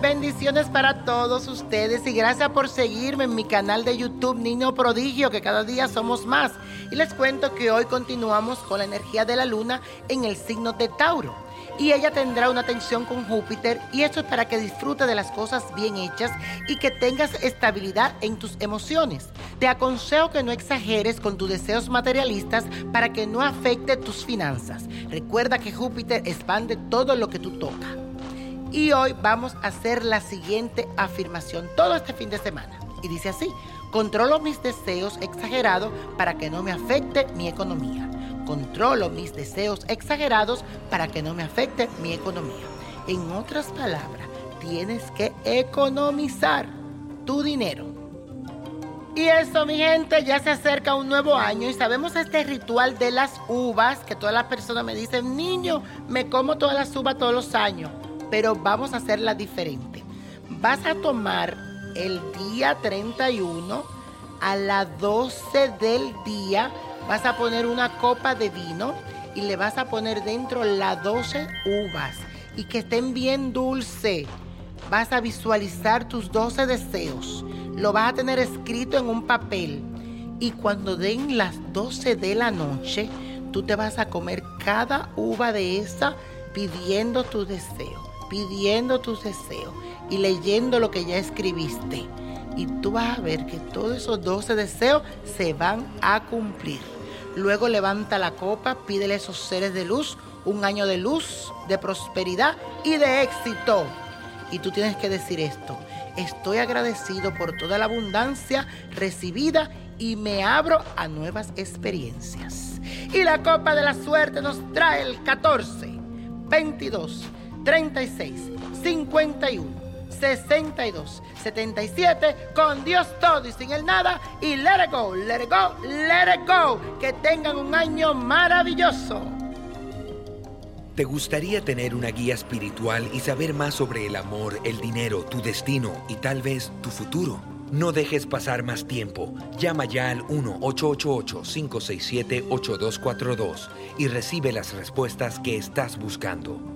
bendiciones para todos ustedes y gracias por seguirme en mi canal de YouTube Niño Prodigio, que cada día somos más. Y les cuento que hoy continuamos con la energía de la luna en el signo de Tauro. Y ella tendrá una tensión con Júpiter y esto es para que disfrute de las cosas bien hechas y que tengas estabilidad en tus emociones. Te aconsejo que no exageres con tus deseos materialistas para que no afecte tus finanzas. Recuerda que Júpiter expande todo lo que tú tocas. Y hoy vamos a hacer la siguiente afirmación todo este fin de semana. Y dice así, controlo mis deseos exagerados para que no me afecte mi economía. Controlo mis deseos exagerados para que no me afecte mi economía. En otras palabras, tienes que economizar tu dinero. Y eso, mi gente, ya se acerca un nuevo año y sabemos este ritual de las uvas, que todas las personas me dicen, niño, me como todas las uvas todos los años pero vamos a hacerla diferente. Vas a tomar el día 31 a las 12 del día, vas a poner una copa de vino y le vas a poner dentro las 12 uvas y que estén bien dulce. Vas a visualizar tus 12 deseos. Lo vas a tener escrito en un papel. Y cuando den las 12 de la noche, tú te vas a comer cada uva de esa pidiendo tu deseo pidiendo tus deseos y leyendo lo que ya escribiste. Y tú vas a ver que todos esos 12 deseos se van a cumplir. Luego levanta la copa, pídele a esos seres de luz un año de luz, de prosperidad y de éxito. Y tú tienes que decir esto. Estoy agradecido por toda la abundancia recibida y me abro a nuevas experiencias. Y la copa de la suerte nos trae el 14, 22, 36, 51, 62, 77, con Dios todo y sin el nada, y let it go, let it go, let it go. Que tengan un año maravilloso. ¿Te gustaría tener una guía espiritual y saber más sobre el amor, el dinero, tu destino y tal vez tu futuro? No dejes pasar más tiempo. Llama ya al 1-888-567-8242 y recibe las respuestas que estás buscando.